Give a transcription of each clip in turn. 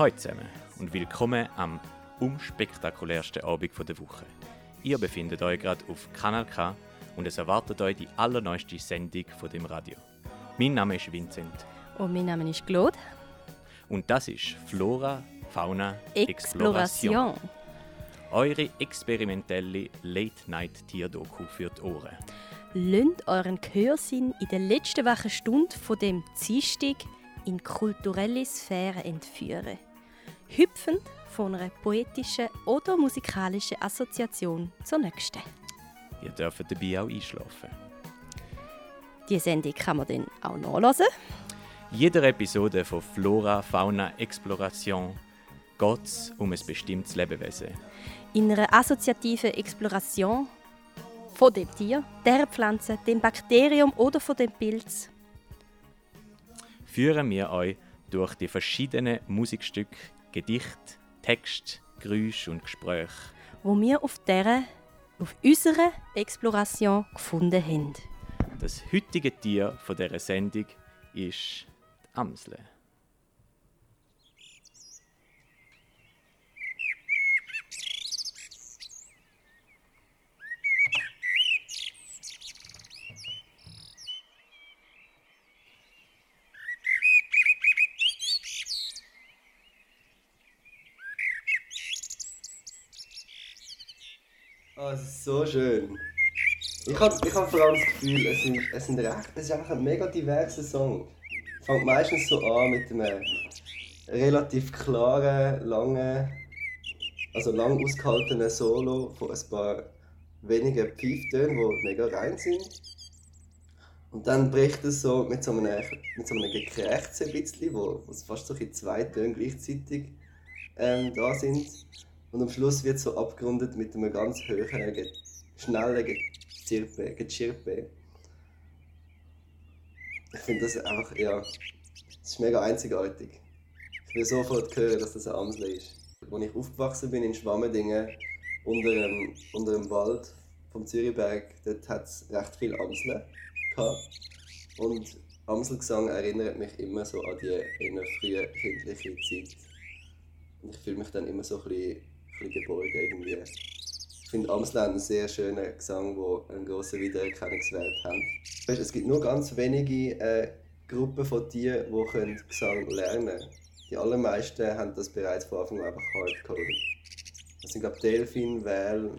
Hallo zusammen und willkommen am unspektakulärsten Abend der Woche. Ihr befindet euch gerade auf Kanal K und es erwartet euch die allerneueste Sendung von dem Radio. Mein Name ist Vincent Und mein Name ist Claude. und das ist Flora, Fauna, Exploration. Exploration. Eure experimentelle Late-Night-Tierdoku für die Ohren. Lönnt euren Gehörsinn in der letzten wachen Stunde von dem Dienstag in kulturelle Sphäre entführen. Hüpfend von einer poetischen oder musikalischen Assoziation zur nächsten. Ihr dürft dabei auch einschlafen. Die Sendung kann man dann auch nachlesen. Jeder Episode von Flora, Fauna, Exploration geht es um ein bestimmtes Lebewesen. In einer assoziativen Exploration von dem Tier, der Pflanze, dem Bakterium oder von dem Pilz führen wir euch durch die verschiedenen Musikstücke, Gedichte, Text, Geräusche und Gespräche. wo wir auf, dieser, auf unserer Exploration gefunden haben. Das heutige Tier von dieser Sendung ist die Amsel. Oh, es ist so schön. Ich habe ich hab vor allem das Gefühl, es, sind, es, sind recht, es ist einfach ein mega diverser Song. Es fängt meistens so an mit einem relativ klaren, langen, also lang ausgehaltenen Solo von ein paar wenigen Pfeiftönen, die mega rein sind. Und dann bricht es so mit so einem, mit so einem Gekrächzen ein bisschen, wo, wo fast so zwei Töne gleichzeitig ähm, da sind. Und am Schluss wird so abgerundet mit einem ganz hohen, schnellen Gezirpe. Gezirpe. Ich finde das einfach, ja, das ist mega einzigartig. Ich will sofort hören, dass das ein Amsel ist. Als ich aufgewachsen bin in Schwammendingen, unter dem, unter dem Wald vom Zürichberg, dort hat es recht viele Amseln gehabt. Und Amselgesang erinnert mich immer so an die frühe kindliche Zeit. Und ich fühle mich dann immer so ein bisschen, ein irgendwie. Ich finde Amsel haben einen sehr schönen Gesang, der einen grossen Wiedererkennungswert hat. Weißt, es gibt nur ganz wenige äh, Gruppen von Tieren, die können Gesang lernen können. Die allermeisten haben das bereits von Anfang an einfach hardcoded. Das sind glaube ich Delfin, Wal,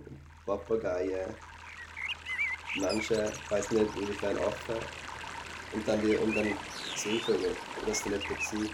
Papageien, Menschen, ich weiß nicht, inwiefern Affen. Und dann die, und dann Seevögel. Das sind etwa gewesen.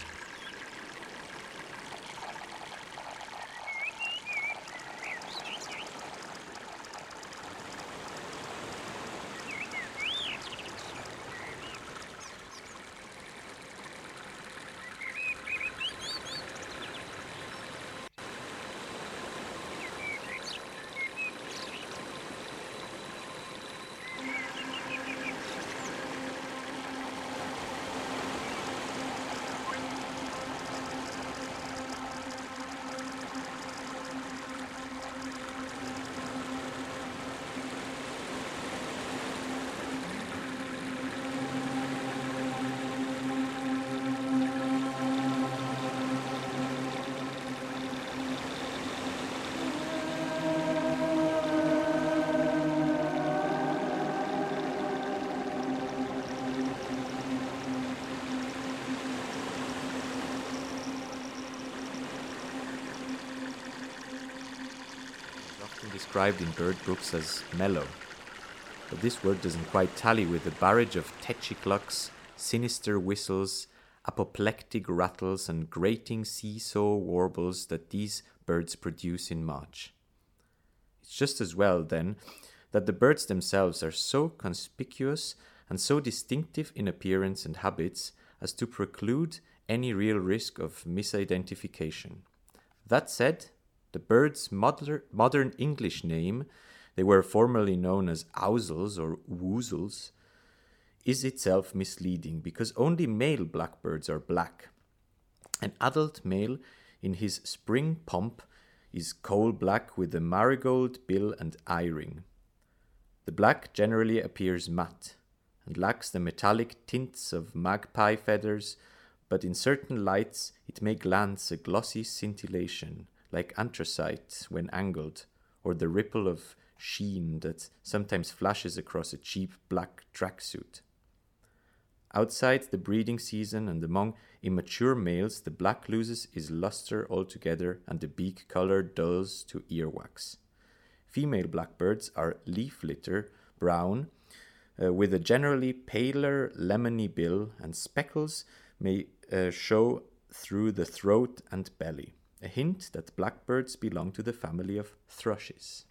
Described in bird books as mellow. But this word doesn't quite tally with the barrage of tetchy clucks, sinister whistles, apoplectic rattles, and grating seesaw warbles that these birds produce in March. It's just as well, then, that the birds themselves are so conspicuous and so distinctive in appearance and habits as to preclude any real risk of misidentification. That said, the bird's moder- modern English name, they were formerly known as ousels or woozles, is itself misleading because only male blackbirds are black. An adult male in his spring pomp is coal black with a marigold bill and eye ring. The black generally appears matte and lacks the metallic tints of magpie feathers, but in certain lights it may glance a glossy scintillation, like anthracite when angled, or the ripple of sheen that sometimes flashes across a cheap black tracksuit. Outside the breeding season and among immature males, the black loses its luster altogether and the beak color dulls to earwax. Female blackbirds are leaf litter brown uh, with a generally paler lemony bill, and speckles may uh, show through the throat and belly, a hint that blackbirds belong to the family of thrushes.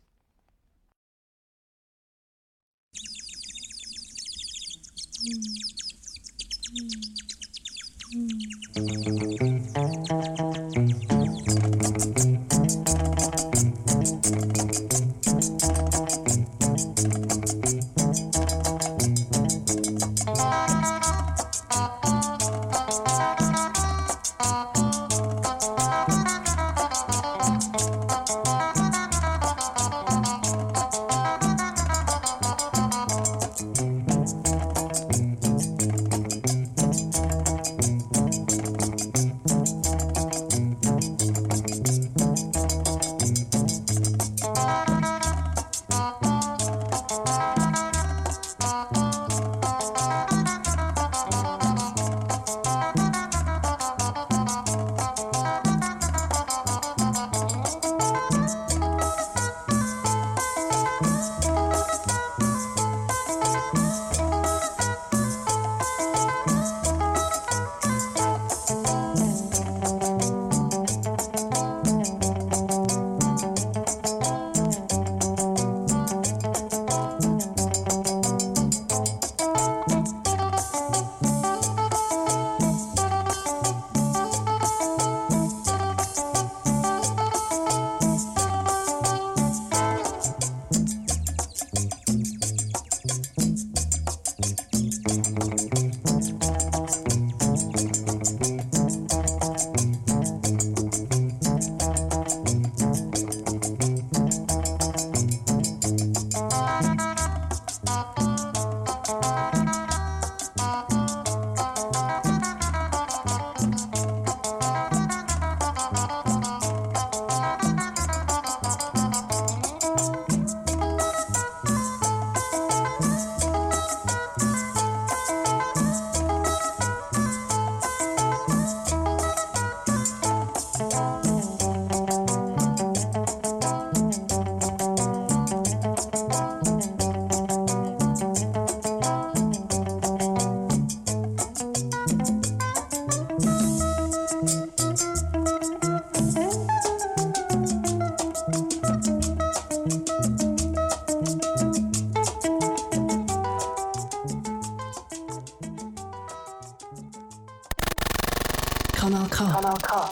Kanal K.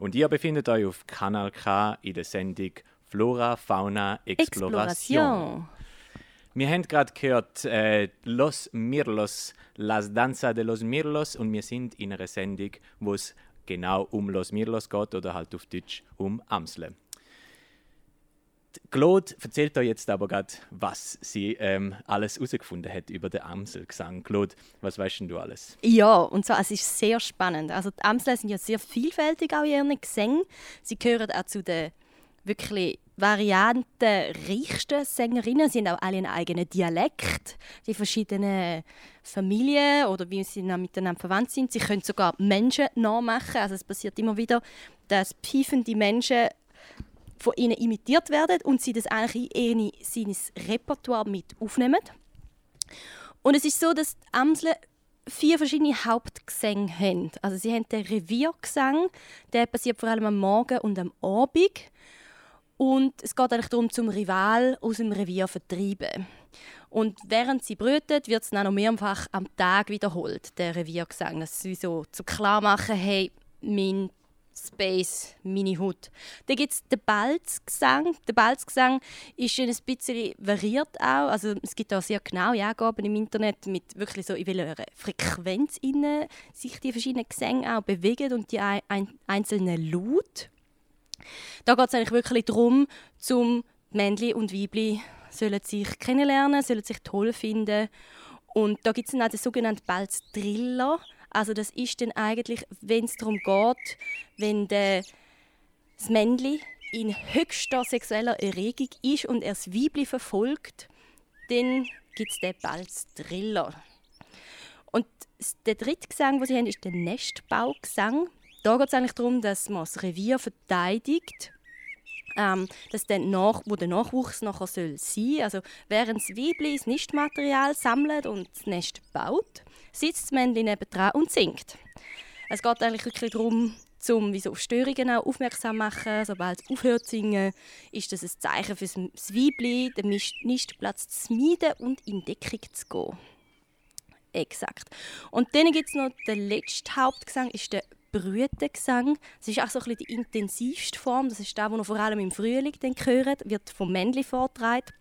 Und ihr befindet euch auf Kanal K in der Sendung Flora, Fauna, Exploration. Exploration. Wir haben gerade gehört äh, Los Mirlos, Las Danza de los Mirlos und wir sind in einer Sendung, wo es genau um Los Mirlos geht oder halt auf Deutsch um Amsle. Claude erzählt euch jetzt aber gerade, was sie ähm, alles herausgefunden hat über den Amselgesang. Claude, was weißt denn du alles? Ja, und zwar, es ist sehr spannend. Also die Amseln sind ja sehr vielfältig auch in ihren Gesängen. Sie gehören auch zu den wirklich variantenreichsten Sängerinnen. Sie haben auch alle einen eigenen Dialekt. Die verschiedenen Familien oder wie sie miteinander verwandt sind. Sie können sogar Menschen nachmachen. Also es passiert immer wieder, dass piefende Menschen von ihnen imitiert werden und sie das eigentlich in ihr Repertoire mit aufnehmen. Und es ist so, dass die Amseln vier verschiedene Hauptgesänge haben. Also sie haben den Reviergesang, der passiert vor allem am Morgen und am Abend. Und es geht eigentlich darum, zum Rival aus dem Revier zu vertreiben. Und während sie brütet, wird es dann noch mehrfach am Tag wiederholt, der Reviergesang. Dass sie so zu klar machen, hey, mein Space, meine Hut. Dann gibt es den Balzgesang. Der Balzgesang ist ein bisschen variiert auch. Also es gibt auch sehr genaue Angaben im Internet mit wirklich so, in welcher Frequenz innen sich die verschiedenen Gesänge auch bewegen und die ein, einzelnen Laut. Da geht es eigentlich wirklich darum, zum Männli und Weibli sollen sich kennenlernen, sollen sich toll finden. Und da gibt es dann auch den sogenannten Balz-Driller. Also das ist dann eigentlich, wenn es darum geht, wenn der, das Männli in höchster sexueller Erregung ist und er das Weibli verfolgt, dann gibt es den Balz-Driller. Und der dritte Gesang, den sie haben, ist der Nestbaugesang. Da geht es eigentlich darum, dass man das Revier verteidigt ähm, dass der Nach wo der Nachwuchs nachher soll sein Also während das Weibli das Nistmaterial sammelt und das Nest baut, sitzt das Männchen nebendran und singt. Es geht eigentlich wirklich darum, um auf Störungen auch aufmerksam zu machen. Sobald es aufhört zu singen, ist das ein Zeichen für das Weibli, den Nistplatz zu meiden und in Deckung zu gehen. Exakt. Und dann gibt es noch den letzten Hauptgesang, ist der Brütengesang. Das ist auch so ein bisschen die intensivste Form. Das ist der, den vor allem im Frühling dann hört, wird vom Männli vorgetragen.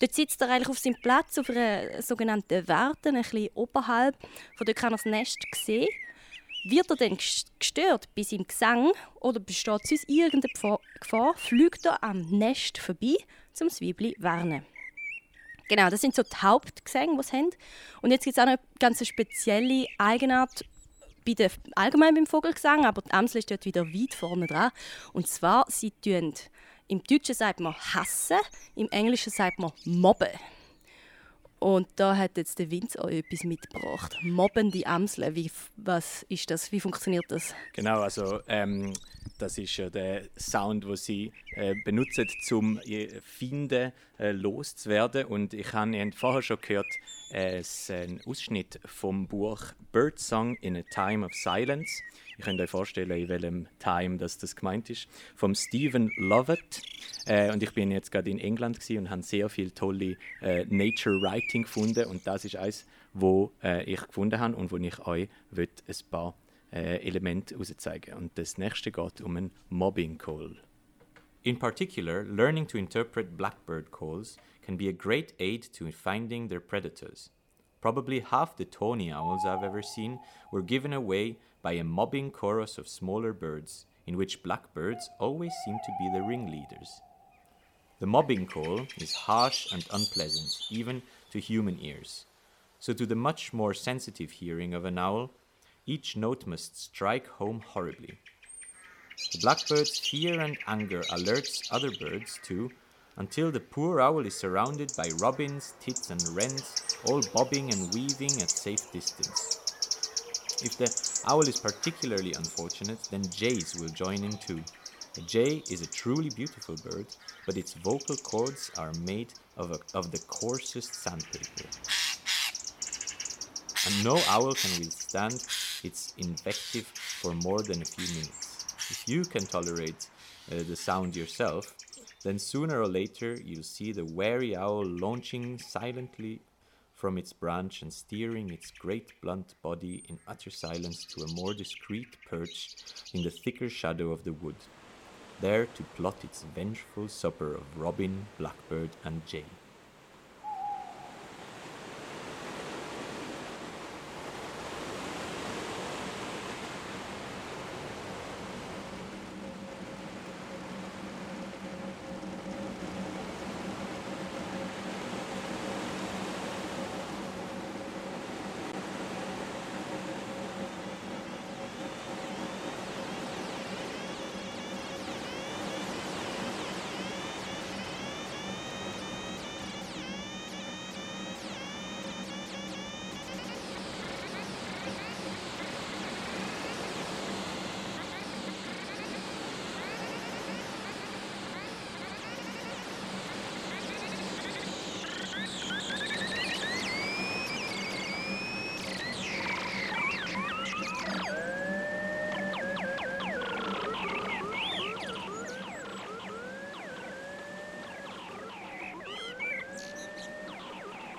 Dort sitzt er eigentlich auf seinem Platz, auf einer sogenannten Warte, ein bisschen oberhalb. Von dort kann er das Nest sehen. Wird er dann gestört bei seinem Gesang oder besteht sonst irgendeine Gefahr, fliegt er am Nest vorbei, um das Weibli zu warnen. Genau, das sind so die Hauptgesänge, die sie haben. Und jetzt gibt es auch noch eine ganz spezielle Eigenart bei der, allgemein beim Vogelgesang, aber die Amsel ist dort wieder weit vorne dran. Und zwar, sie tun, im Deutschen sagt man hassen, im Englischen sagt man mobben. Und da hat jetzt der Vince auch etwas mitgebracht. Mobbende Amseln, wie, was ist das? Wie funktioniert das? Genau, also ähm, das ist ja der Sound, den sie äh, benutzen, um Finden äh, loszuwerden. Und ich habe vorher schon gehört, äh, einen Ausschnitt vom Buch Birdsong in a Time of Silence. Ich könnt euch vorstellen, in welchem Time das, das gemeint ist. Vom Stephen Lovett. Äh, und ich bin jetzt gerade in England und habe sehr viele tolle äh, Nature Writing gefunden. Und das ist eines, wo äh, ich gefunden habe und wo ich euch ein paar äh, Elemente herauszeigen Und das nächste geht um einen Mobbing Call. In particular, learning to interpret blackbird calls can be a great aid to finding their predators. Probably half the tawny owls I've ever seen were given away by a mobbing chorus of smaller birds, in which blackbirds always seem to be the ringleaders. The mobbing call is harsh and unpleasant, even to human ears. So, to the much more sensitive hearing of an owl, each note must strike home horribly. The blackbird's fear and anger alerts other birds too, until the poor owl is surrounded by robins, tits, and wrens, all bobbing and weaving at safe distance. If the owl is particularly unfortunate, then jays will join in too. A jay is a truly beautiful bird, but its vocal cords are made of, a, of the coarsest sandpaper. And no owl can withstand its invective for more than a few minutes. If you can tolerate uh, the sound yourself, then sooner or later you'll see the wary owl launching silently from its branch and steering its great blunt body in utter silence to a more discreet perch in the thicker shadow of the wood, there to plot its vengeful supper of robin, blackbird, and jay.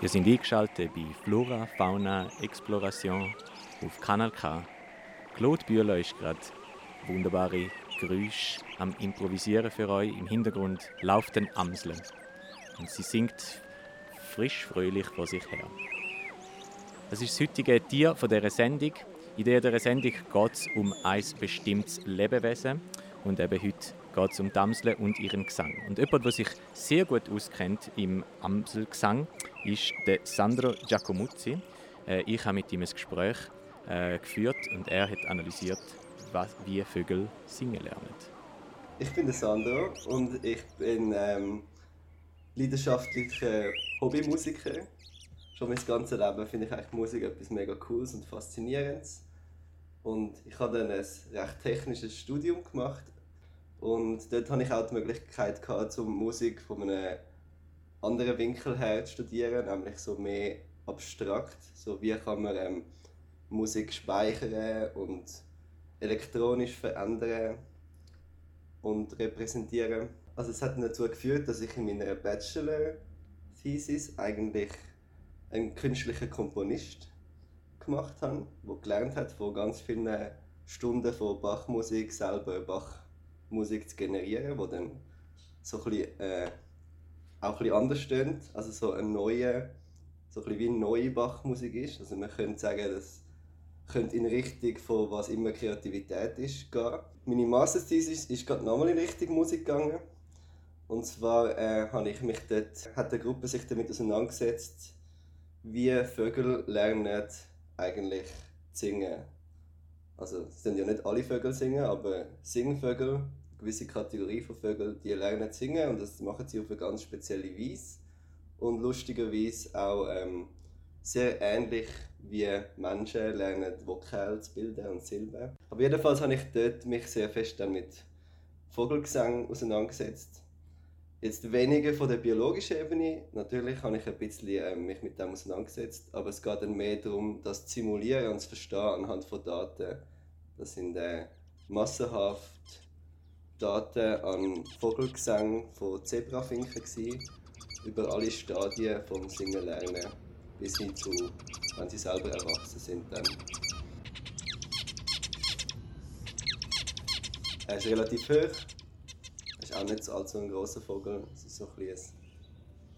Ihr seid eingeschaltet bei Flora Fauna Exploration auf Kanal K. Claude Bühler ist gerade wunderbare Geräusche am Improvisieren für euch. Im Hintergrund läuft ein Amsel und sie singt frisch fröhlich vor sich her. Das ist das heutige Tier von dieser Sendung. In dieser Sendung geht es um ein bestimmtes Lebewesen und eben heute geht es um die Amsel und ihren Gesang. Und jemand, der sich sehr gut auskennt im Amselgesang, ist der Sandro Giacomuzzi. Äh, ich habe mit ihm ein Gespräch äh, geführt und er hat analysiert, was, wie Vögel singen lernen. Ich bin der Sandro und ich bin ähm, leidenschaftlicher Hobbymusiker. Schon mein ganzes Leben finde ich eigentlich Musik etwas mega Cooles und Faszinierendes. Und ich habe dann ein recht technisches Studium gemacht und dort hatte ich auch die Möglichkeit, gehabt, um Musik von einem anderen Winkel her zu studieren, nämlich so mehr abstrakt. So wie kann man ähm, Musik speichern und elektronisch verändern und repräsentieren. Also es hat dazu geführt, dass ich in meiner Bachelor-Thesis eigentlich einen künstlichen Komponist gemacht habe, der gelernt hat, von ganz vielen Stunden von Bachmusik selber Bachmusik zu generieren, wo dann so ein bisschen, äh, auch ein bisschen anders stöhnt, also so eine neue, so ein wie eine neue Bachmusik ist. Also man könnte sagen, das könnte in Richtung von was immer Kreativität ist gehen. Meine Masterthesis ist gerade nochmal in Richtung Musik gegangen. Und zwar äh, habe ich mich dort, hat eine Gruppe sich damit auseinandergesetzt, wie Vögel lernen eigentlich zu singen. Also es sind ja nicht alle Vögel singen, aber Singvögel, gewisse Kategorie von Vögeln, die lernen zu singen und das machen sie auf eine ganz spezielle Weise. Und lustigerweise auch ähm, sehr ähnlich wie Menschen lernen Vokale zu bilden und Silben. Aber jedenfalls habe ich dort mich sehr fest mit Vogelgesang auseinandergesetzt. Jetzt weniger von der biologischen Ebene. Natürlich habe ich ein bisschen äh, mich mit dem auseinandergesetzt, aber es geht dann mehr darum, das zu simulieren und zu verstehen anhand von Daten. Das sind äh, massenhaft Daten an Vogelgesang von Zebrafinken über alle Stadien vom Singen lernen bis hin zu, wenn sie selber erwachsen sind dann. Er ist relativ hoch, auch nicht so allzu ein grosser Vogel. Es ist so ein, ein,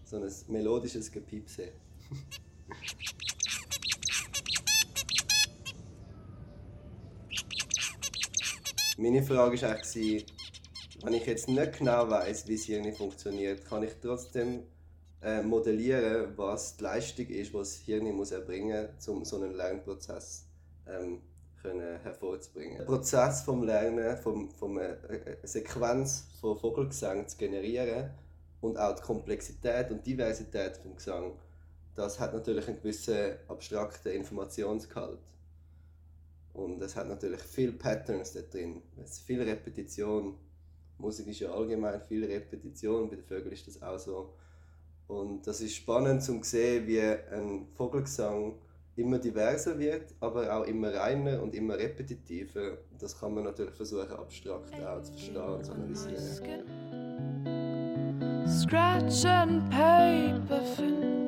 so ein melodisches Gepiepse. Meine Frage war eigentlich, wenn ich jetzt nicht genau weiß, wie das Hirn funktioniert, kann ich trotzdem äh, modellieren, was die Leistung ist, was das Hirn muss erbringen muss, um so einen Lernprozess ähm, können hervorzubringen. Der Prozess vom Lernen, vom, vom äh, eine Sequenz von Vogelgesang zu generieren und auch die Komplexität und Diversität vom Gesang, das hat natürlich einen gewissen abstrakten Informationsgehalt. Und es hat natürlich viele Patterns da drin. Es ist viel Repetition. Musik ist ja allgemein viel Repetition, bei den Vögeln ist das auch so. Und das ist spannend zu sehen, wie ein Vogelgesang immer diverser wird, aber auch immer reiner und immer repetitiver. Das kann man natürlich versuchen, abstrakt auch zu verstehen und zu analysieren. Scratch and paper thin.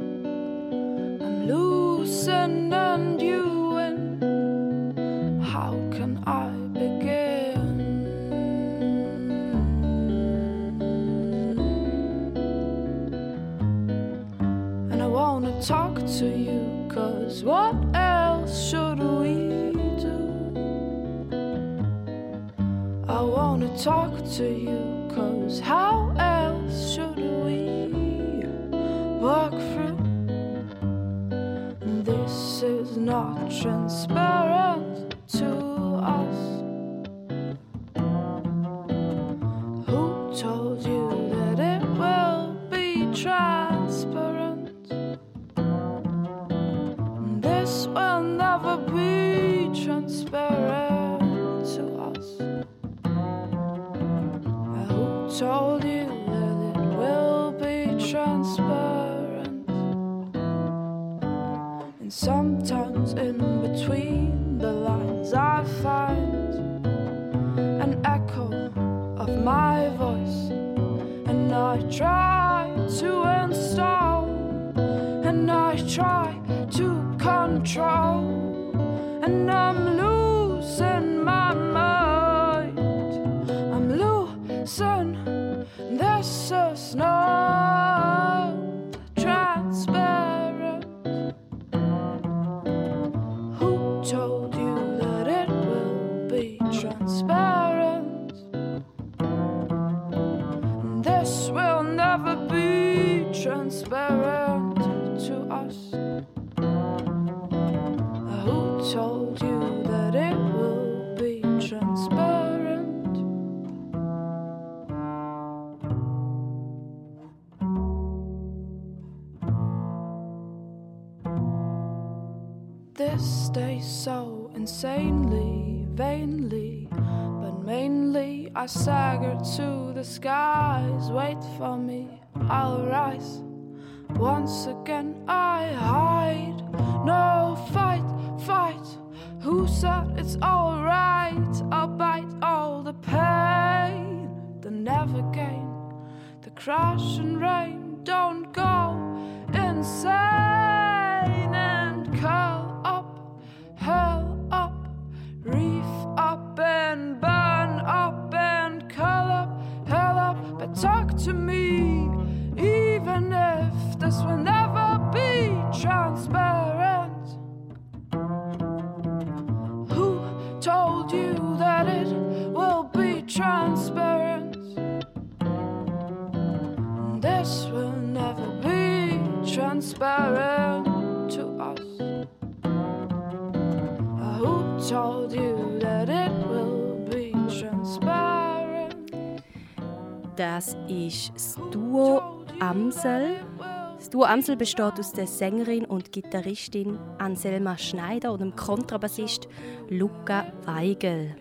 I'm loosened and you in. How can I begin? And I wanna talk to you, cause what else should we do? I wanna talk to you, cause how else should we walk through? This is not transparent to told you that it will be transparent? And sometimes in between the lines, I find an echo of my voice, and I try to install, and I try to control, so insanely, vainly, but mainly I stagger to the skies. Wait for me, I'll rise. Once again I hide. No fight, fight. Who said it's alright? I'll bite all the pain, the never gain. The crash and rain don't go insane up and burn up and curl up, hell up. But talk to me, even if this will never be transparent. Who told you that it will be transparent? This will never be transparent to us. Who told you Das ist das Duo Amsel. Das Duo Amsel besteht aus der Sängerin und Gitarristin Anselma Schneider und dem Kontrabassist Luca Weigel.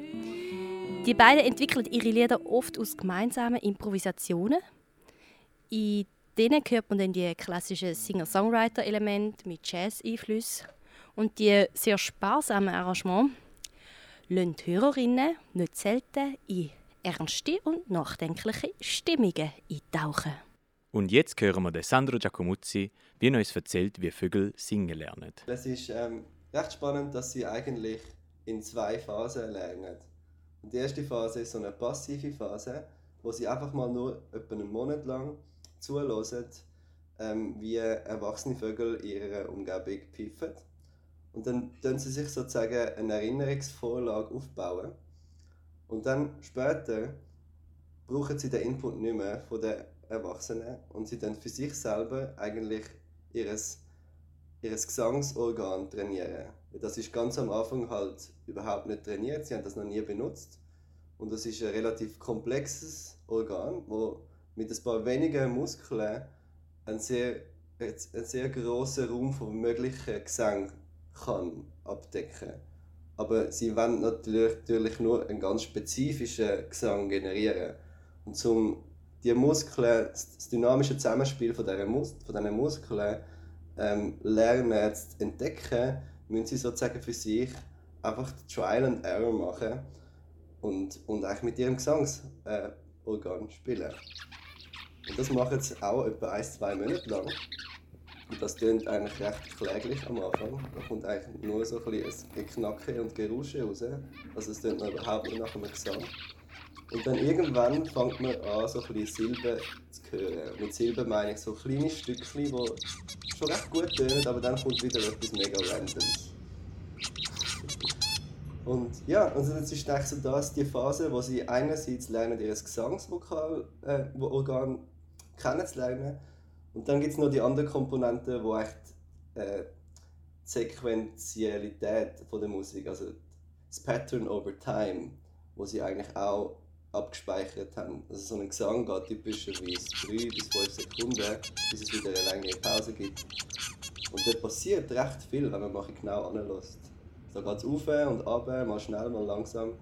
Die beiden entwickeln ihre Lieder oft aus gemeinsamen Improvisationen. In denen hört man dann die klassischen Singer-Songwriter-Elemente mit Jazz-Einflüssen und die sehr sparsamen Arrangements lassen die Hörerinnen nicht selten in ernste und nachdenkliche Stimmungen eintauchen. Und jetzt hören wir den Sandro Giacomuzzi, wie er uns erzählt, wie Vögel singen lernen. Es ist ähm, recht spannend, dass sie eigentlich in zwei Phasen lernen. Und die erste Phase ist so eine passive Phase, wo sie einfach mal nur etwa einen Monat lang zuhören, ähm, wie erwachsene Vögel in ihrer Umgebung pfeifen. Und dann tun sie sich sozusagen eine Erinnerungsvorlage aufbauen. Und dann später brauchen sie den Input nicht mehr von den Erwachsenen und sie dann für sich selber eigentlich ihres, ihres Gesangsorgan trainieren. Das ist ganz am Anfang halt überhaupt nicht trainiert, sie haben das noch nie benutzt. Und das ist ein relativ komplexes Organ, wo mit ein paar wenigen Muskeln einen sehr, einen sehr grossen Raum von möglichen Gesang kann abdecken Aber sie wollen natürlich, nur einen ganz spezifischen Gesang generieren. Und zum die Muskeln, das dynamische Zusammenspiel von diesen, Mus diesen Muskeln ähm, lernen zu entdecken, müssen sie sozusagen für sich einfach Trial and Error machen und, und eigentlich mit ihrem Gesangsorgan äh, spielen. Und das machen sie auch etwa ein, zwei Monate lang. Und das klingt eigentlich recht kläglich am Anfang. Da kommt eigentlich nur so ein bisschen ein Knacken und Gerusche raus. Also es klingt noch überhaupt nicht nach einem Gesang. Und dann irgendwann fängt man an, so ein bisschen Silben zu hören. Mit Silben meine ich so kleine Stückchen, die schon recht gut tönen, aber dann kommt wieder etwas mega Randoms. Und ja, also das ist so das, die Phase, wo sie einerseits lernen, ihr Gesangsvokal, äh, Organ kennenzulernen. Und dann gibt es noch die andere Komponente, wo echt äh, die Sequenzialität von der Musik, also das Pattern over Time, wo sie eigentlich auch abgespeichert haben. Also so ein Gesang geht typischerweise 3 bis 5 Sekunden, bis es wieder eine längere Pause gibt. Und da passiert recht viel, wenn man mal genau anlässt. Da geht es auf und ab, mal schnell, mal langsam.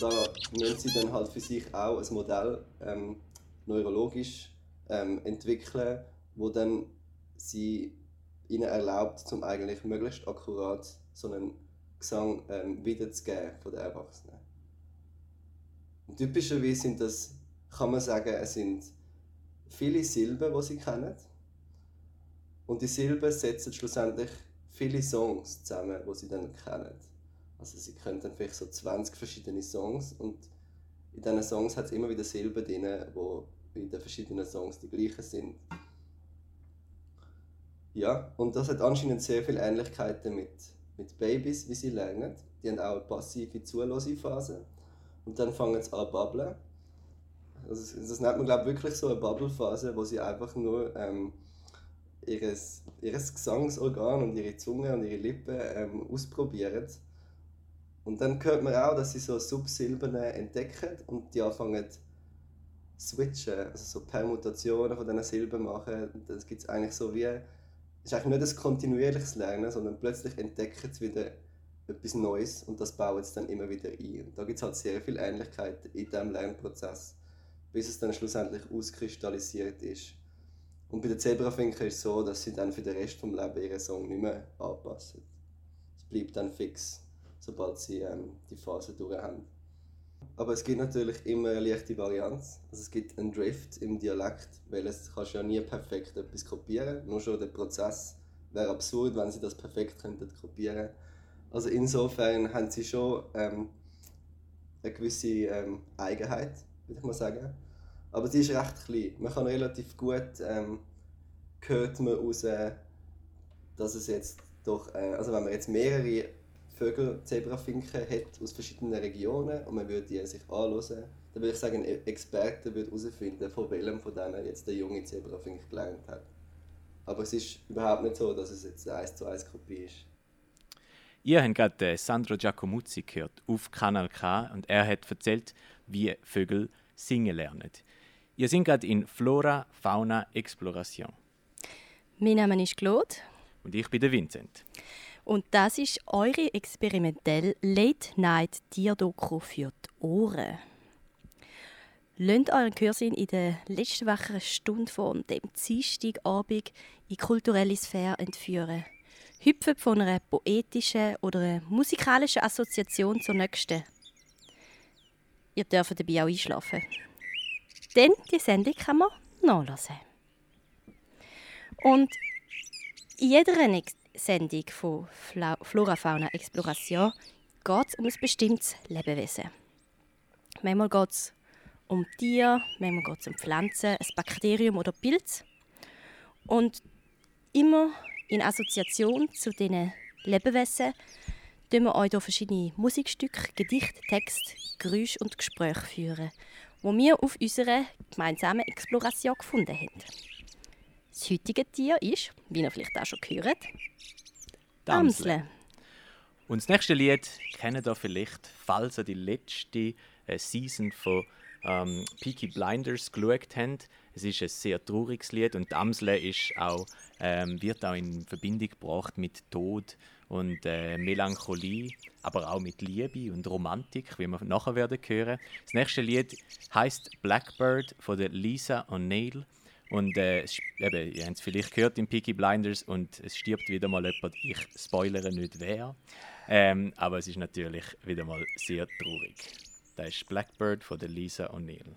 Da müssen sie dann halt für sich auch ein Modell ähm, neurologisch ähm, entwickeln, wo dann sie ihnen erlaubt, zum eigentlich möglichst akkurat so einen Gesang ähm, wiederzugeben von den Erwachsenen. Und typischerweise sind das, kann man sagen, es sind viele Silben, die sie kennen. Und die Silben setzen schlussendlich viele Songs zusammen, die sie dann kennen. Also sie können dann vielleicht so 20 verschiedene Songs und in diesen Songs hat es immer wieder Silben drin, die in den verschiedenen Songs die gleichen sind. Ja, und das hat anscheinend sehr viele Ähnlichkeiten mit, mit Babys, wie sie lernen. Die haben auch eine passive Zulose-Phase. Und dann fangen sie an zu babbeln. Also, das nennt man, glaube ich, wirklich so eine Babbelphase, wo sie einfach nur ähm, ihres, ihres Gesangsorgan und ihre Zunge und ihre Lippen ähm, ausprobieren. Und dann hört man auch, dass sie so Subsilben entdecken und die anfangen zu switchen, also so Permutationen von diesen Silben machen. Das gibt es eigentlich so wie, ist eigentlich nicht ein kontinuierliches Lernen, sondern plötzlich entdecken sie wieder etwas Neues und das bauen sie dann immer wieder ein. Und da gibt es halt sehr viele Ähnlichkeiten in diesem Lernprozess, bis es dann schlussendlich auskristallisiert ist. Und bei den Zebrafinken ist es so, dass sie dann für den Rest des Lebens ihren Song nicht mehr anpassen. Es bleibt dann fix, sobald sie ähm, die Phase durch haben. Aber es gibt natürlich immer eine leichte Varianz. Also es gibt einen Drift im Dialekt, weil es kannst ja nie perfekt etwas kopieren. Nur schon der Prozess wäre absurd, wenn sie das perfekt könnten kopieren. Also insofern haben sie schon ähm, eine gewisse ähm, Eigenheit, würde ich mal sagen. Aber sie ist recht klein. Man kann relativ gut ähm, hört man raus, dass es jetzt doch, äh, also wenn man jetzt mehrere Vögel, Zebrafinken hat aus verschiedenen Regionen und man würde die sich anschauen, dann würde ich sagen, ein Experte würde herausfinden, von welchem von denen jetzt der junge Zebrafink gelernt hat. Aber es ist überhaupt nicht so, dass es jetzt eine 1 zu 1 Kopie ist. Ihr habt gerade äh, Sandro Giacomuzzi gehört auf Kanal K und er hat erzählt, wie Vögel singen lernen. Ihr seid gerade in Flora Fauna Exploration Mein Name ist Claude und ich bin der Vincent. Und das ist eure experimentelle Late-Night-Tierdoku für die Ohren. Lasst euren Gehörsinn in der letzten wachen Stunde von dem Dienstagabend in kulturelle Sphäre entführen. Hüpfen von einer poetischen oder einer musikalischen Assoziation zur nächsten. Ihr dürft dabei auch einschlafen. Denn die Sendung kann man nachlesen. Und in jeder Sendung von Flora Fauna Exploration geht es um ein bestimmtes Lebewesen. Manchmal geht es um Tiere, manchmal geht es um Pflanzen, ein Bakterium oder Pilz. Und immer in Assoziation zu diesen Lebewesen führen wir euch hier verschiedene Musikstücke, Gedichte, Texte, Geräusche und Gespräche führen, wo wir auf unserer gemeinsamen Exploration gefunden haben. Das heutige Tier ist, wie ihr vielleicht auch schon gehört, Die Amsel. Amsel. Und das nächste Lied kennt ihr vielleicht, falls ihr die letzte äh, Season von ähm, Peaky Blinders geschaut habt. Es ist ein sehr trauriges Lied und die Amsel ist auch, ähm, wird auch in Verbindung gebracht mit Tod und äh, Melancholie, aber auch mit Liebe und Romantik, wie wir nachher werden hören. Das nächste Lied heißt Blackbird von der Lisa O'Neill. Und äh, eben, ihr habt es vielleicht gehört in Peaky Blinders und es stirbt wieder mal jemand. Ich spoilere nicht wer. Ähm, aber es ist natürlich wieder mal sehr traurig. Das ist Blackbird von Lisa O'Neill.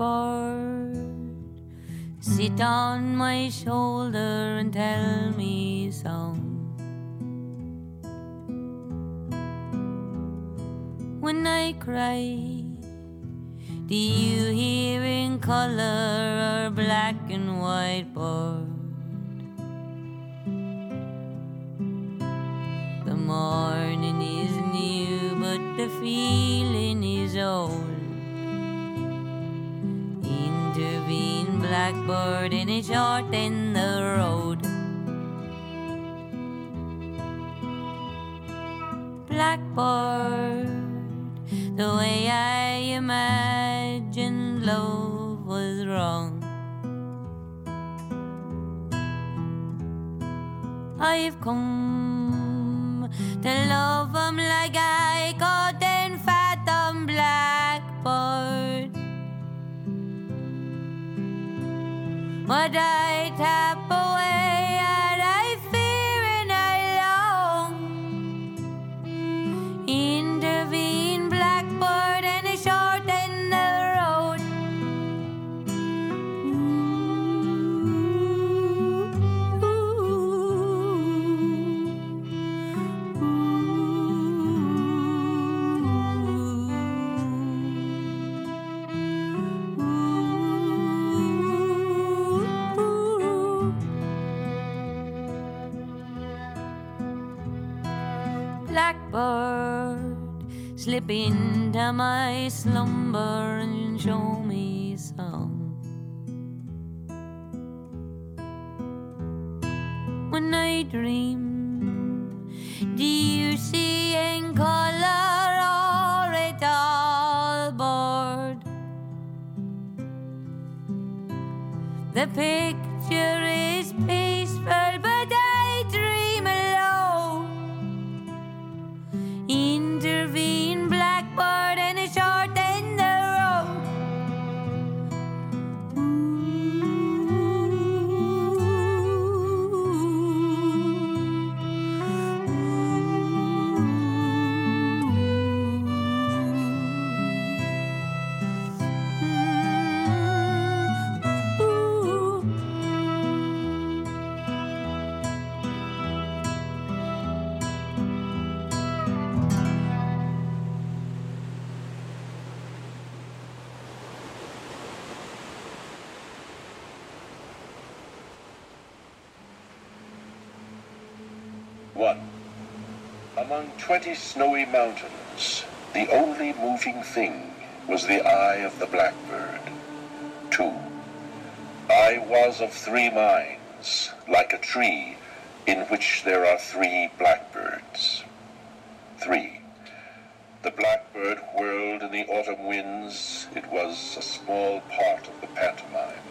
Blackbird, sit on my shoulder and tell me song. When I cry, do you hear in color or black and white bird? The morning is new, but the feeling blackbird, and it shorten the road. Blackbird, the way I imagined love was wrong. I've come to love 'em like I Aphrodite. Into my slumber and show me some. When I dream, do you see in color or it all bored? The picture Among twenty snowy mountains, the only moving thing was the eye of the blackbird. Two. I was of three minds, like a tree in which there are three blackbirds. Three. The blackbird whirled in the autumn winds. It was a small part of the pantomime.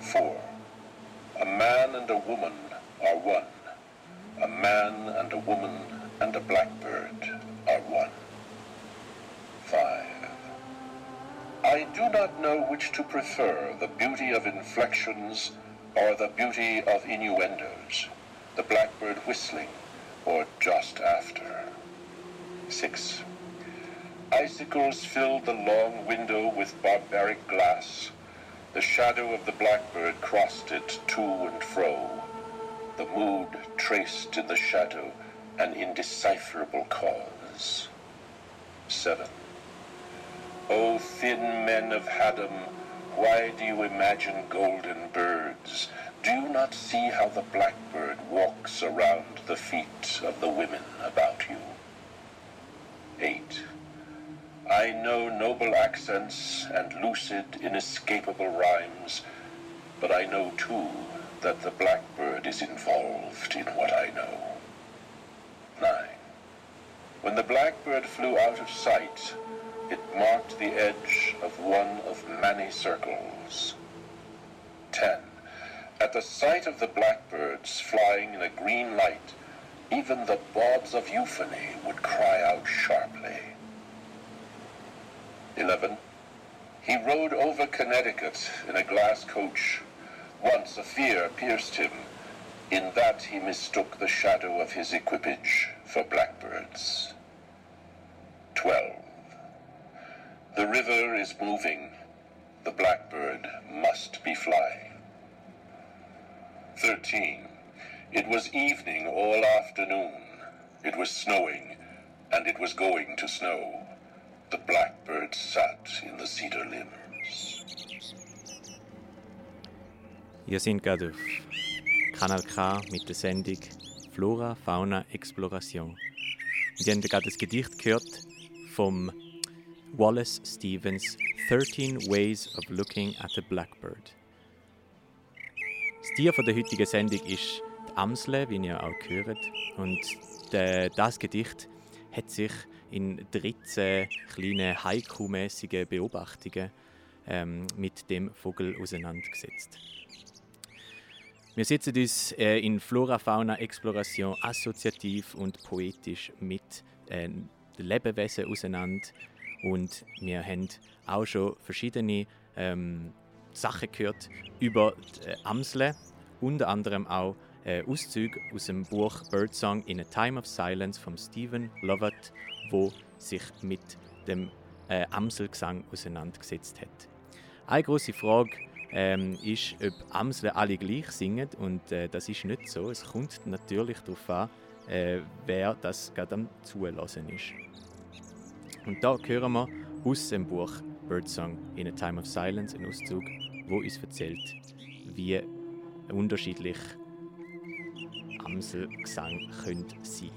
Four. A man and a woman are one. A man and a woman and a blackbird are one. Five. I do not know which to prefer, the beauty of inflections or the beauty of innuendos, the blackbird whistling or just after. Six. Icicles filled the long window with barbaric glass. The shadow of the blackbird crossed it to and fro. The mood traced in the shadow an indecipherable cause. Seven. O thin men of Haddam, why do you imagine golden birds? Do you not see how the blackbird walks around the feet of the women about you? Eight. I know noble accents and lucid, inescapable rhymes, but I know too that the blackbird is involved in what I know. Nine. When the blackbird flew out of sight, it marked the edge of one of many circles. Ten. At the sight of the blackbirds flying in a green light, even the bawds of euphony would cry out sharply. Eleven. He rode over Connecticut in a glass coach. Once a fear pierced him. In that he mistook the shadow of his equipage for blackbirds. Twelve. The river is moving. The blackbird must be flying. Thirteen. It was evening all afternoon. It was snowing, and it was going to snow. The blackbird sat in the cedar limbs. Ihr seid gerade auf Kanal K mit der Sendung Flora, Fauna, Exploration. Und ihr habt gerade das Gedicht gehört vom Wallace Stevens 13 Ways of Looking at a Blackbird. Das Tier von der heutigen Sendung ist die Amsle, wie ihr auch hört. Und der, das Gedicht hat sich in 13 kleinen Haiku-mäßigen Beobachtungen ähm, mit dem Vogel auseinandergesetzt. Wir setzen uns äh, in Flora-Fauna-Exploration assoziativ und poetisch mit äh, den Lebewesen auseinander und wir haben auch schon verschiedene ähm, Sachen gehört über die äh, Amsel, unter anderem auch äh, Auszüge aus dem Buch Birdsong in a Time of Silence von Stephen Lovett, wo sich mit dem äh, Amselgesang auseinandergesetzt hat. Eine große Frage ähm, ist, ob Amseln alle gleich singen und äh, das ist nicht so. Es kommt natürlich darauf an, äh, wer das gerade am Zulassen ist. Und da hören wir aus dem Buch Birdsong in a Time of Silence einen Auszug, wo uns erzählt, wie unterschiedlich Amselgesang könnte sein.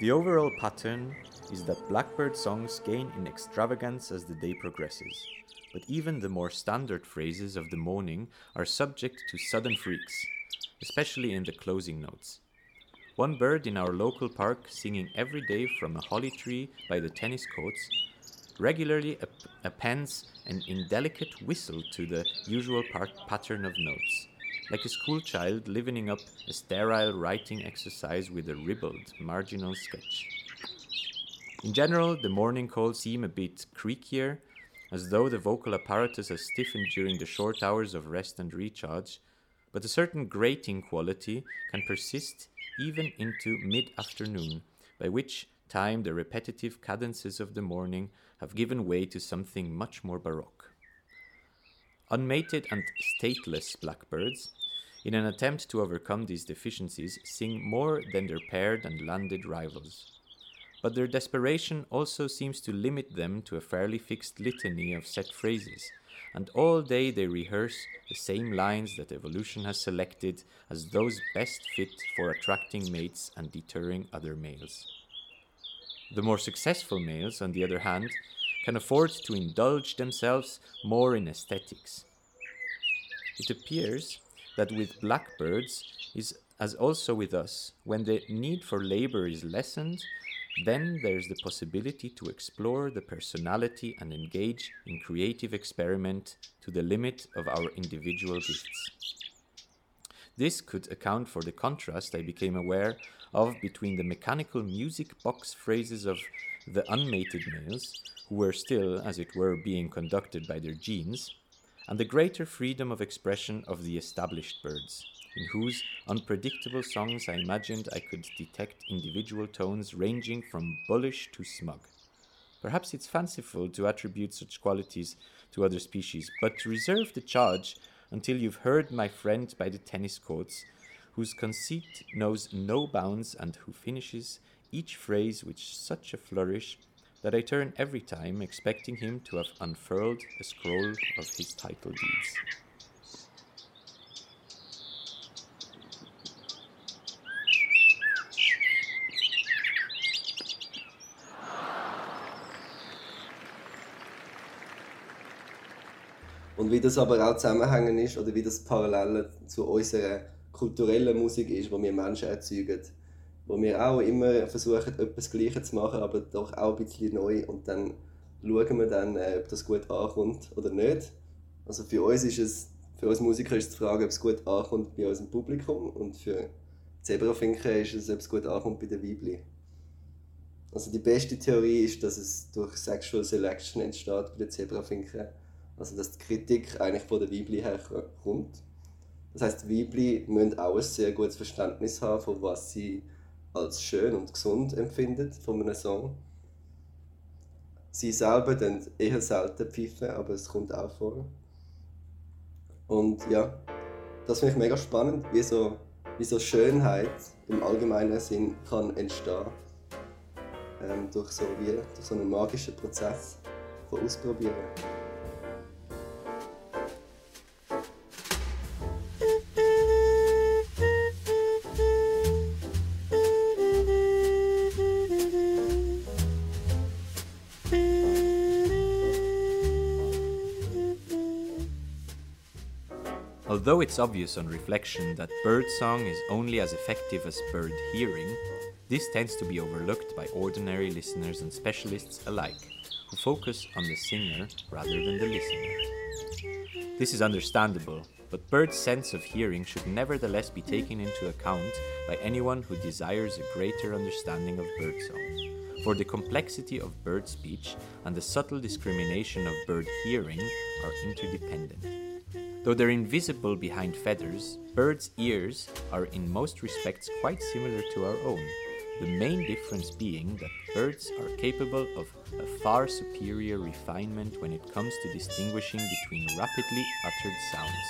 The overall pattern is that blackbird songs gain in extravagance as the day progresses, but even the more standard phrases of the morning are subject to sudden freaks, especially in the closing notes. One bird in our local park singing every day from a holly tree by the tennis courts regularly app- appends an indelicate whistle to the usual part- pattern of notes, like a school child livening up a sterile writing exercise with a ribald marginal sketch. In general, the morning calls seem a bit creakier, as though the vocal apparatus has stiffened during the short hours of rest and recharge, but a certain grating quality can persist even into mid afternoon, by which time the repetitive cadences of the morning have given way to something much more baroque. Unmated and stateless blackbirds, in an attempt to overcome these deficiencies, sing more than their paired and landed rivals. But their desperation also seems to limit them to a fairly fixed litany of set phrases, and all day they rehearse the same lines that evolution has selected as those best fit for attracting mates and deterring other males. The more successful males, on the other hand, can afford to indulge themselves more in aesthetics. It appears that with blackbirds is as also with us, when the need for labor is lessened, then there's the possibility to explore the personality and engage in creative experiment to the limit of our individual gifts. This could account for the contrast I became aware of between the mechanical music box phrases of the unmated males, who were still, as it were, being conducted by their genes, and the greater freedom of expression of the established birds, in whose unpredictable songs I imagined I could detect individual tones ranging from bullish to smug. Perhaps it's fanciful to attribute such qualities to other species, but reserve the charge until you've heard my friend by the tennis courts, whose conceit knows no bounds and who finishes each phrase with such a flourish that I turn every time expecting him to have unfurled a scroll of his title deeds. Und wie das aber auch zusammenhängen ist oder wie das parallel zu unserer kulturellen Musik ist, die wir Menschen erzeugen. Wo wir auch immer versuchen, etwas Gleiches zu machen, aber doch auch ein bisschen neu. Und dann schauen wir dann, äh, ob das gut ankommt oder nicht. Also für uns ist es, für uns Musiker ist die Frage, ob es gut ankommt bei unserem Publikum. Und für Zebrafinken ist es, ob es gut ankommt bei den Weibli. Also die beste Theorie ist, dass es durch Sexual Selection entsteht bei den Zebrafinken. Also dass die Kritik eigentlich von den Weibli herkommt. Das heißt, Weibli müssen auch ein sehr gutes Verständnis haben, von was sie als schön und gesund empfinden von einem Song. Sie selber dann eher selten pfeifen, aber es kommt auch vor. Und ja, das finde ich mega spannend, wie so, wie so Schönheit im allgemeinen Sinn kann entstehen. Ähm, durch, so wie, durch so einen magischen Prozess von Ausprobieren. Although it's obvious on reflection that birdsong is only as effective as bird hearing, this tends to be overlooked by ordinary listeners and specialists alike, who focus on the singer rather than the listener. This is understandable, but birds' sense of hearing should nevertheless be taken into account by anyone who desires a greater understanding of birdsong. For the complexity of bird speech and the subtle discrimination of bird hearing are interdependent. Though they're invisible behind feathers, birds' ears are in most respects quite similar to our own. The main difference being that birds are capable of a far superior refinement when it comes to distinguishing between rapidly uttered sounds.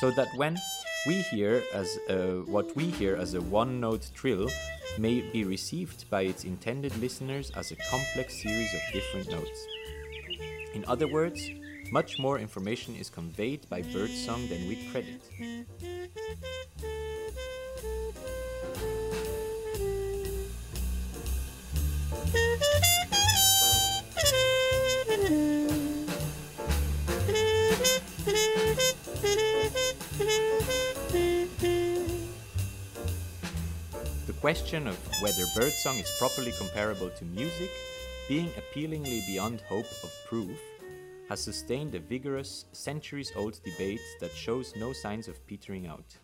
So that when we hear as a, what we hear as a one-note trill may be received by its intended listeners as a complex series of different notes. In other words, much more information is conveyed by birdsong than we credit. The question of whether birdsong is properly comparable to music, being appealingly beyond hope of proof, has sustained a vigorous, centuries old debate that shows no signs of petering out.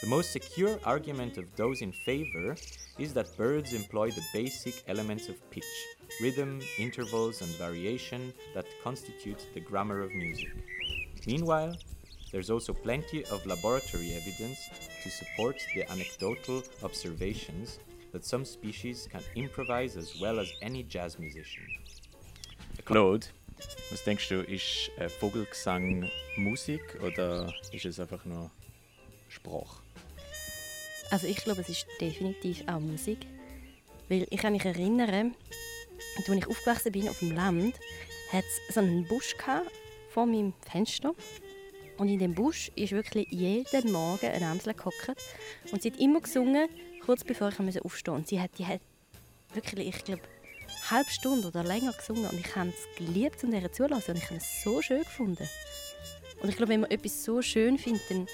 The most secure argument of those in favor is that birds employ the basic elements of pitch, rhythm, intervals, and variation that constitute the grammar of music. Meanwhile, there's also plenty of laboratory evidence to support the anecdotal observations that some species can improvise as well as any jazz musician. Claude, was denkst du, ist äh, Vogelgesang Musik oder ist es einfach nur Sprache? Also ich glaube, es ist definitiv auch Musik. Weil ich kann mich erinnern, als ich aufgewachsen bin auf dem Land, hat es so einen Busch vor meinem Fenster. Und in dem Busch ist wirklich jeden Morgen eine Amsel gehockt. Und sie hat immer gesungen, kurz bevor ich aufstehen musste. Und sie hat, die hat wirklich, ich glaube, halbe Stunde oder länger gesungen. Und ich habe es geliebt, um ihr zuzulassen. Und ich habe es so schön gefunden. Und ich glaube, wenn man etwas so schön findet, dann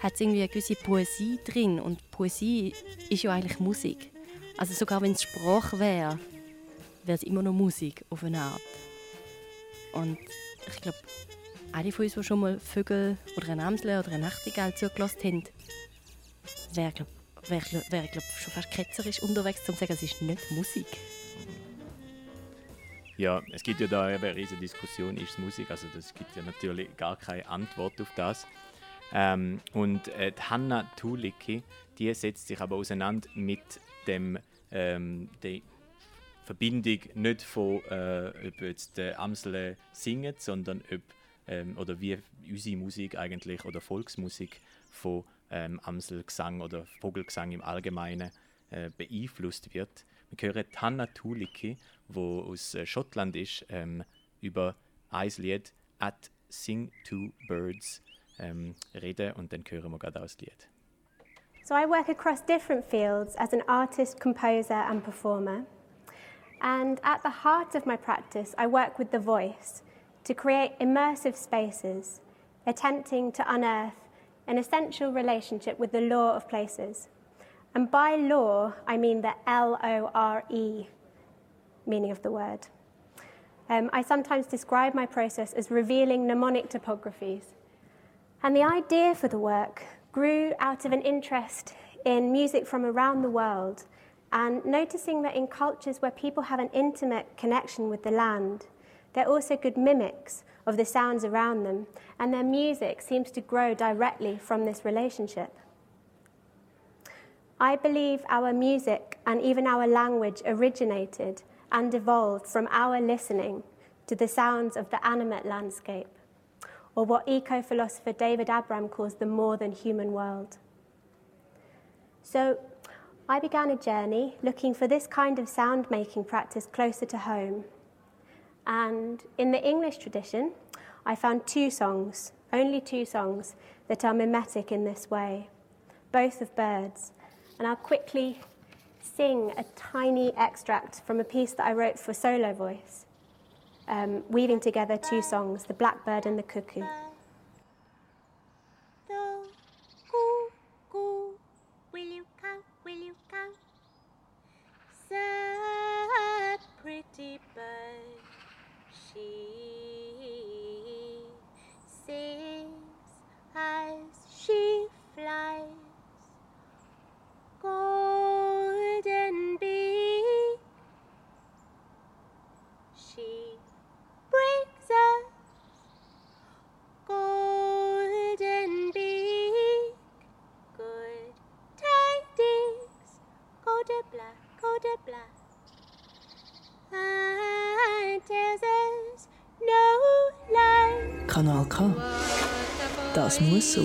hat es irgendwie eine gewisse Poesie drin. Und Poesie ist ja eigentlich Musik. Also sogar wenn es Sprache wäre, wäre es immer noch Musik auf eine Art. Und ich glaube, alle von uns, die schon mal Vögel oder eine Amsel oder eine Nachtigall zugelassen haben, wäre, glaub, wär, wär, glaub, schon fast ketzerisch unterwegs, um zu sagen, es ist nicht Musik. Ja, es gibt ja da eine riesige Diskussion, ist es Musik? Also es gibt ja natürlich gar keine Antwort auf das. Ähm, und äh, die Hanna Tulicki, die setzt sich aber auseinander mit dem, ähm, der Verbindung nicht von, äh, ob jetzt die Amsel sondern ob, ähm, oder wie unsere Musik eigentlich oder Volksmusik von ähm, Amselgesang oder Vogelgesang im Allgemeinen äh, beeinflusst wird. Wir hören aus äh, Schottland ist, ähm, über ein Lied «At Sing to Birds» ähm, reden und dann hören wir gerade Lied. So I work across different fields as an artist, composer, and performer. And at the heart of my practice, I work with the voice to create immersive spaces, attempting to unearth an essential relationship with the law of places. And by law, I mean the L O R E meaning of the word. Um, I sometimes describe my process as revealing mnemonic topographies. And the idea for the work grew out of an interest in music from around the world and noticing that in cultures where people have an intimate connection with the land, they're also good mimics of the sounds around them, and their music seems to grow directly from this relationship. I believe our music and even our language originated and evolved from our listening to the sounds of the animate landscape, or what eco philosopher David Abram calls the more than human world. So, I began a journey looking for this kind of sound making practice closer to home. And in the English tradition, I found two songs, only two songs, that are mimetic in this way, both of birds. And I'll quickly sing a tiny extract from a piece that I wrote for solo voice, um, weaving together two songs, The Blackbird and the Cuckoo. Das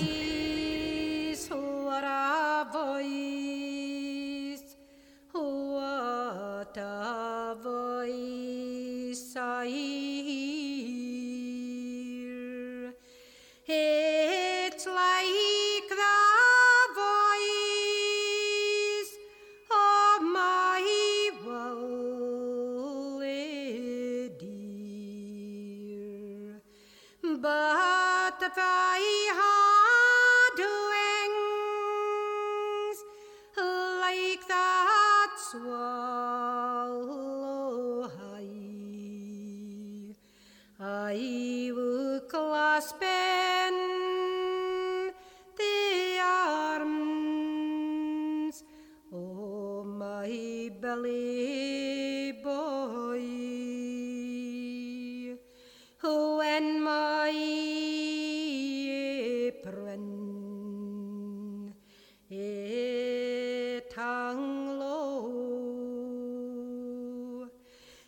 tongue low.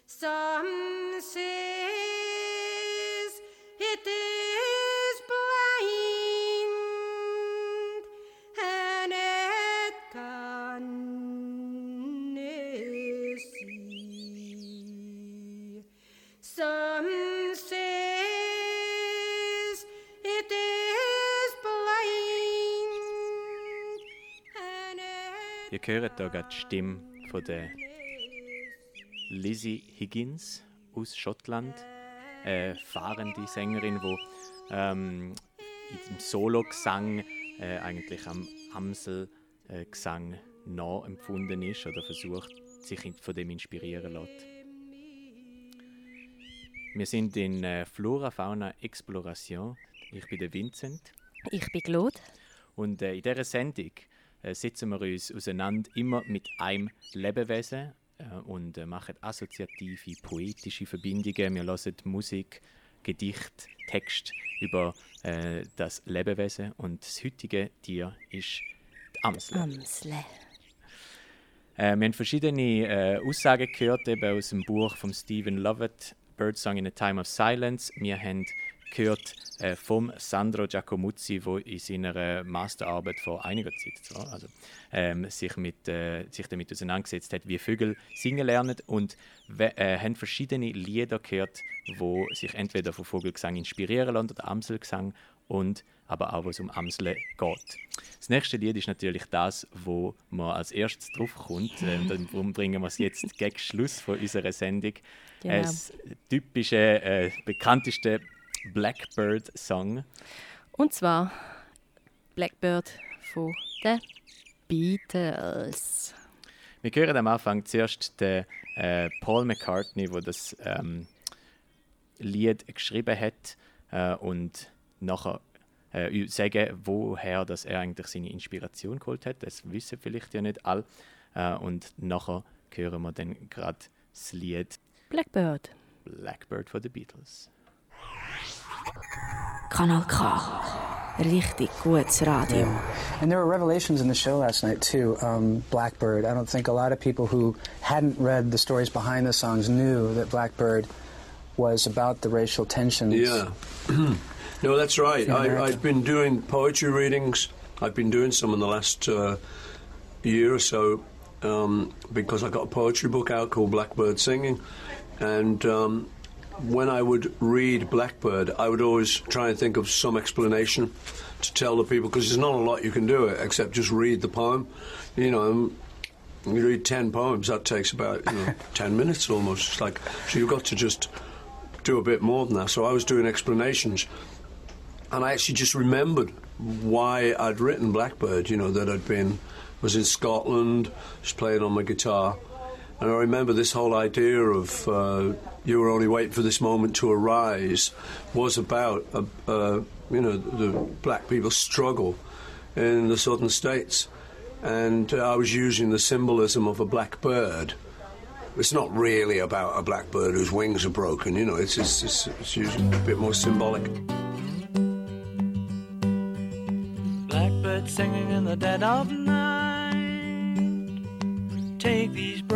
So Ihr hört hier gerade die Stimme von der Lizzie Higgins aus Schottland. Eine fahrende Sängerin, die ähm, im Solo-Gesang äh, eigentlich am Amsel-Gesang nachempfunden ist oder versucht, sich von dem inspirieren lässt. Wir sind in äh, Flora Fauna Exploration. Ich bin der Vincent. Ich bin Claude. Und äh, in dieser Sendung äh, setzen wir uns auseinander immer mit einem Lebewesen äh, und äh, machen assoziative, poetische Verbindungen. Wir hören Musik, Gedicht, Text über äh, das Lebewesen. Und das heutige Tier ist die Amsel. Amsle. Äh, wir haben verschiedene Aussagen gehört, eben aus dem Buch von Stephen Lovett, Birdsong in a Time of Silence. Wir haben gehört äh, vom Sandro Giacomuzzi, der in seiner Masterarbeit vor einiger Zeit zwar, also, ähm, sich, mit, äh, sich damit auseinandergesetzt hat, wie Vögel singen lernen und äh, haben verschiedene Lieder gehört, wo sich entweder von Vogelgesang inspirieren lassen oder Amselgesang und aber auch, was um Amsel geht. Das nächste Lied ist natürlich das, wo man als erstes drauf kommt. Ähm, darum bringen wir es jetzt gegen Schluss von unserer Sendung. Genau. Das typische, äh, bekannteste Blackbird-Song. Und zwar Blackbird von den Beatles. Wir hören am Anfang zuerst den äh, Paul McCartney, der das ähm, Lied geschrieben hat äh, und nachher äh, sagen, woher dass er eigentlich seine Inspiration geholt hat. Das wissen vielleicht ja nicht alle. Äh, und nachher hören wir dann gerade das Lied Blackbird. Blackbird von den Beatles. Kanal K. Richtig gutes Radio. And there were revelations in the show last night too. Um, Blackbird. I don't think a lot of people who hadn't read the stories behind the songs knew that Blackbird was about the racial tensions. Yeah. no, that's right. I, I've been doing poetry readings. I've been doing some in the last uh, year or so um, because I got a poetry book out called Blackbird Singing. And um, when I would read Blackbird, I would always try and think of some explanation to tell the people because there's not a lot you can do it except just read the poem. You know, um, you read 10 poems, that takes about you know, 10 minutes almost. It's like, so you've got to just do a bit more than that. So I was doing explanations, and I actually just remembered why I'd written Blackbird. You know that I'd been was in Scotland, just playing on my guitar, and I remember this whole idea of uh, you were only waiting for this moment to arise was about uh, uh, you know the black people's struggle in the southern states, and I was using the symbolism of a black bird it's not really about a black bird whose wings are broken, you know, it's, it's, it's, it's usually a bit more symbolic. Blackbird singing in the dead of night. Take these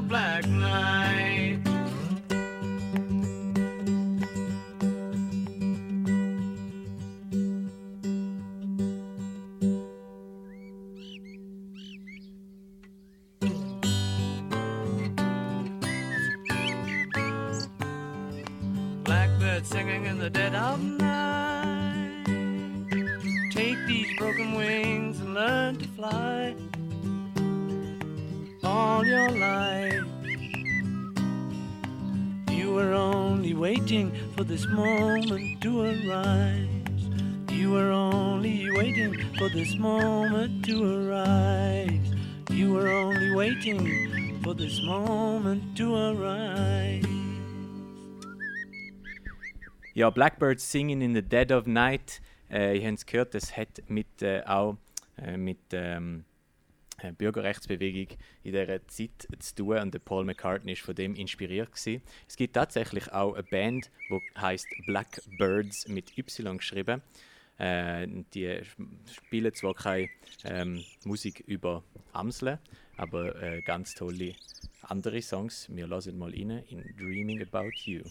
Black night. Blackbird singing in the dead of night. Take these broken wings and learn to fly all your life. Waiting for this moment to arise. You were only waiting for this moment to arise. You were only waiting for this moment to arise. Ja, Blackbirds Singing in the Dead of Night. Äh, ihr habt es gehört, das hat mit, äh, auch äh, mit ähm, äh, Bürgerrechtsbewegung in dieser Zeit zu tun und der Paul McCartney ist von dem inspiriert gewesen. Es gibt tatsächlich auch eine Band, die heißt Blackbirds mit Y geschrieben. Äh, die spielen zwar keine ähm, Musik über Amseln, aber äh, ganz tolle andere Songs. Wir hören mal rein in Dreaming About You.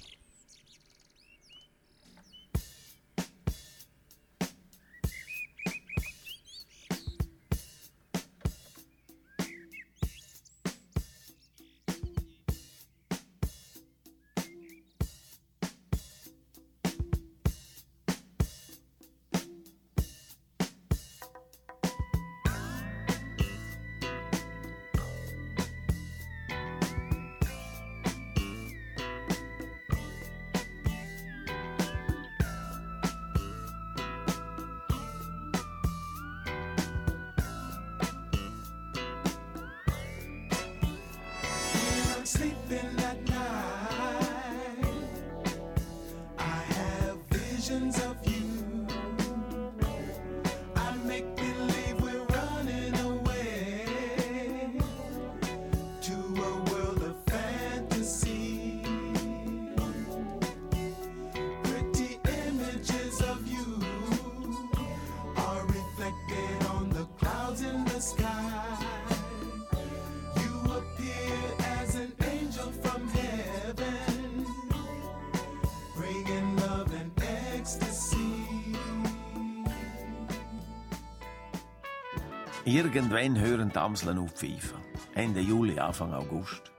Irgendwann hören die Amseln auf pfeifen. Ende Juli, Anfang August.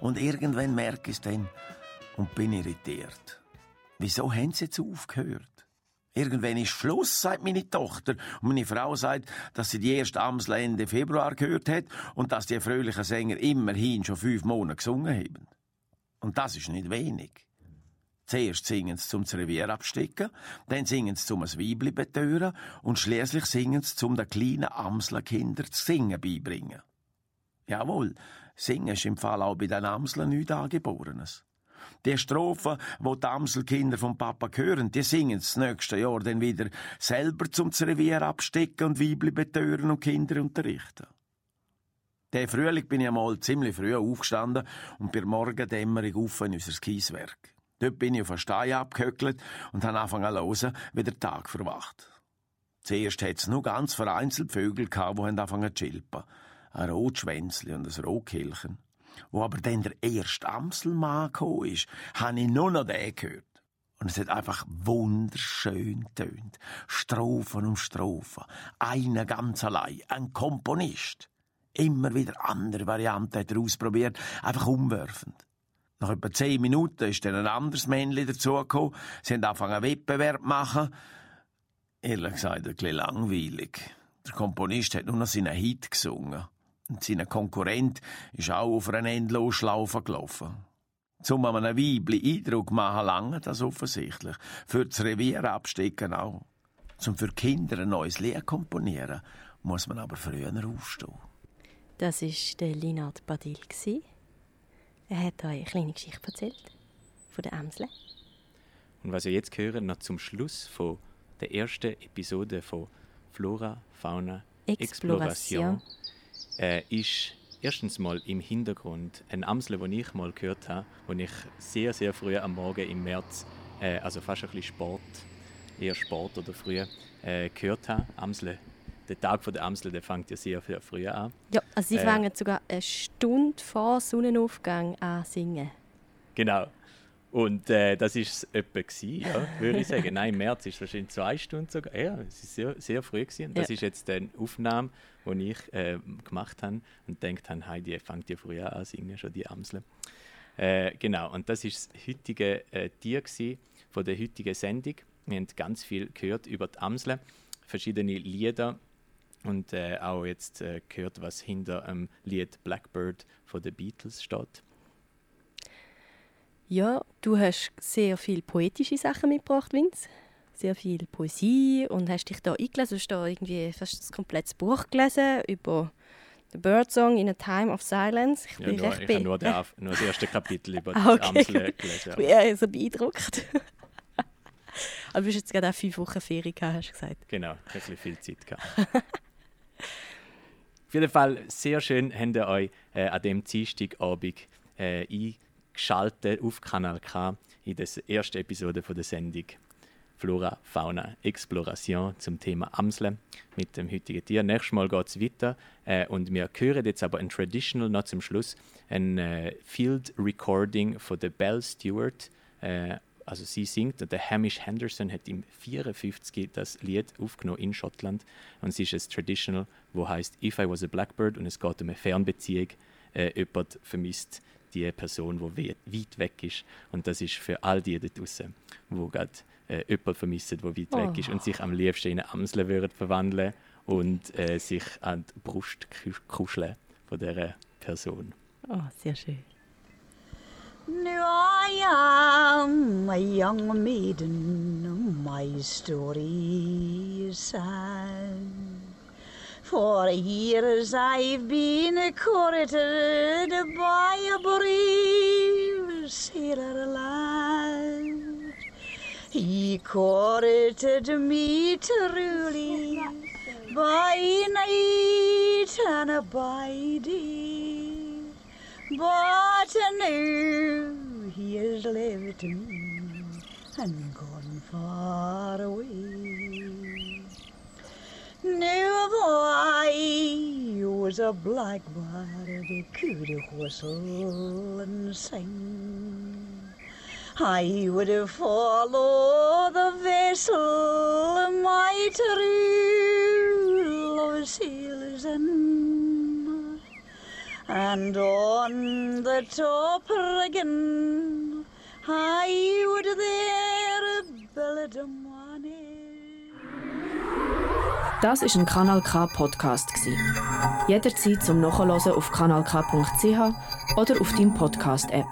Und irgendwann merke ich es dann und bin irritiert. Wieso haben sie jetzt aufgehört? Irgendwann ist Schluss, sagt meine Tochter. Und meine Frau sagt, dass sie die erste Amsel Ende Februar gehört hat und dass die fröhlichen Sänger immerhin schon fünf Monate gesungen haben. Und das ist nicht wenig. Zuerst singen sie zum Revier abstecken, dann singen sie zum ein Weibli betören und schließlich singen sie zum den kleinen Amslerkinder das Singen beibringen. Jawohl, Singen ist im Fall auch bei den Amseln nichts Angeborenes. Die Strophen, wo die Amselkinder vom Papa hören, die singen das nächste Jahr dann wieder selber zum Revier abstecken und Weibli betören und Kinder unterrichten. Der Frühling bin ich einmal ziemlich früh aufgestanden und bei Morgendämmerung auf in unser Kieswerk. Dort bin ich auf einen Stein abgehöckelt und habe angefangen zu hören, wie der Tag verwacht. Zuerst hat es nur ganz vereinzelt Vögel gehabt, die haben angefangen zu chilpen. Ein Rotschwänzli und ein Rotkehlchen. Wo aber dann der erste Amselmann gekommen ist, habe ich nur noch den gehört. Und es hat einfach wunderschön tönt. Strophen um Strophen. Einer ganz allein. Ein Komponist. Immer wieder andere Varianten hat er ausprobiert. Einfach umwerfend. Nach etwa zehn Minuten ist dann ein anderes Männchen dazugekommen. Sie haben angefangen, einen Wettbewerb zu machen. Ehrlich gesagt, ein bisschen langweilig. Der Komponist hat nur noch seinen Hit gesungen. Und sein Konkurrent ist auch auf einer Endlosschlaufe gelaufen. Zum einem Weibli Eindruck machen lange das offensichtlich. Für das Revier abstecken auch. Zum für Kinder ein neues Lied komponieren, muss man aber früher aufstehen. Das war der Linard Badil. Er hat euch eine kleine Geschichte erzählt von der Amsel. Und was ihr jetzt hören, noch zum Schluss von der ersten Episode von Flora, Fauna, Exploration. Exploration, äh, ist erstens mal im Hintergrund ein Amsel, den ich mal gehört habe, wo ich sehr, sehr früh am Morgen im März, äh, also fast ein bisschen Sport, eher Sport oder früh, äh, gehört habe. Amsel, der Tag von der Amsel, der fängt ja sehr, sehr früh an. Ja, also sie Äh, fangen sogar eine Stunde vor Sonnenaufgang an zu singen. Genau. Und äh, das war es etwa, gewesen, ja, würde ich sagen. Nein, im März ist es wahrscheinlich zwei Stunden sogar. Ja, es ist sehr, sehr früh. Gewesen. Und Das Ja. ist jetzt eine Aufnahme, die ich äh, gemacht habe und denkt habe, hey, die fängt ja früher an zu singen, schon die Amsel. Äh, genau, und das ist das heutige äh, Tier gewesen, von der heutigen Sendung. Wir haben ganz viel gehört über die Amsel, verschiedene Lieder und äh, auch jetzt äh, gehört, was hinter dem Lied Blackbird von den Beatles steht. Ja, du hast sehr viele poetische Sachen mitgebracht, Vince. Sehr viel Poesie und hast dich da eingelesen. Du hast da irgendwie fast das komplette Buch gelesen über The Bird Song in a Time of Silence. Ich Ja, bin nur, recht ich be- habe nur, nur das erste Kapitel über die Ah, okay. Amsel Ich gelesen. bin Ja. eher so beeindruckt. Aber du hast jetzt gerade auch fünf Wochen Ferien gehabt, hast du gesagt. Genau, ich habe viel Zeit gehabt. Auf jeden Fall sehr schön habt ihr euch äh, an dem Dienstagabend äh, eingeschaltet auf Kanal K in der ersten Episode von der Sendung Flora, Fauna, Exploration zum Thema Amsel mit dem heutigen Tier. Nächstes Mal geht es weiter äh, und wir hören jetzt aber ein Traditional noch zum Schluss, ein äh, Field Recording von der Belle Stewart. Also sie singt und der Hamish Henderson hat im 54 das Lied aufgenommen in Schottland und es ist ein Traditional, wo heißt If I Was a Blackbird und es geht um eine Fernbeziehung. Äh, jemand vermisst die Person, die weit, weit weg ist und das ist für all die da draußen, wo gerade äh, jemand vermissen, der weit weg ist Oh. und sich am liebsten in eine Amsel würden verwandeln und äh, sich an die Brust kusch- kuscheln von dieser Person. Oh, sehr schön. Now I am a young maiden, my story is sad. For years I've been courted by a brave sailor lad. He courted me truly by night and by day. But now he has left me and gone far away. Now I was a blackbird, could whistle and sing. I would follow the vessel my true love sails in, and on the top rigging I would there a Das ist ein Kanal K Podcast. Jederzeit zum Nachhören auf kanalk.ch oder auf deinem Podcast App.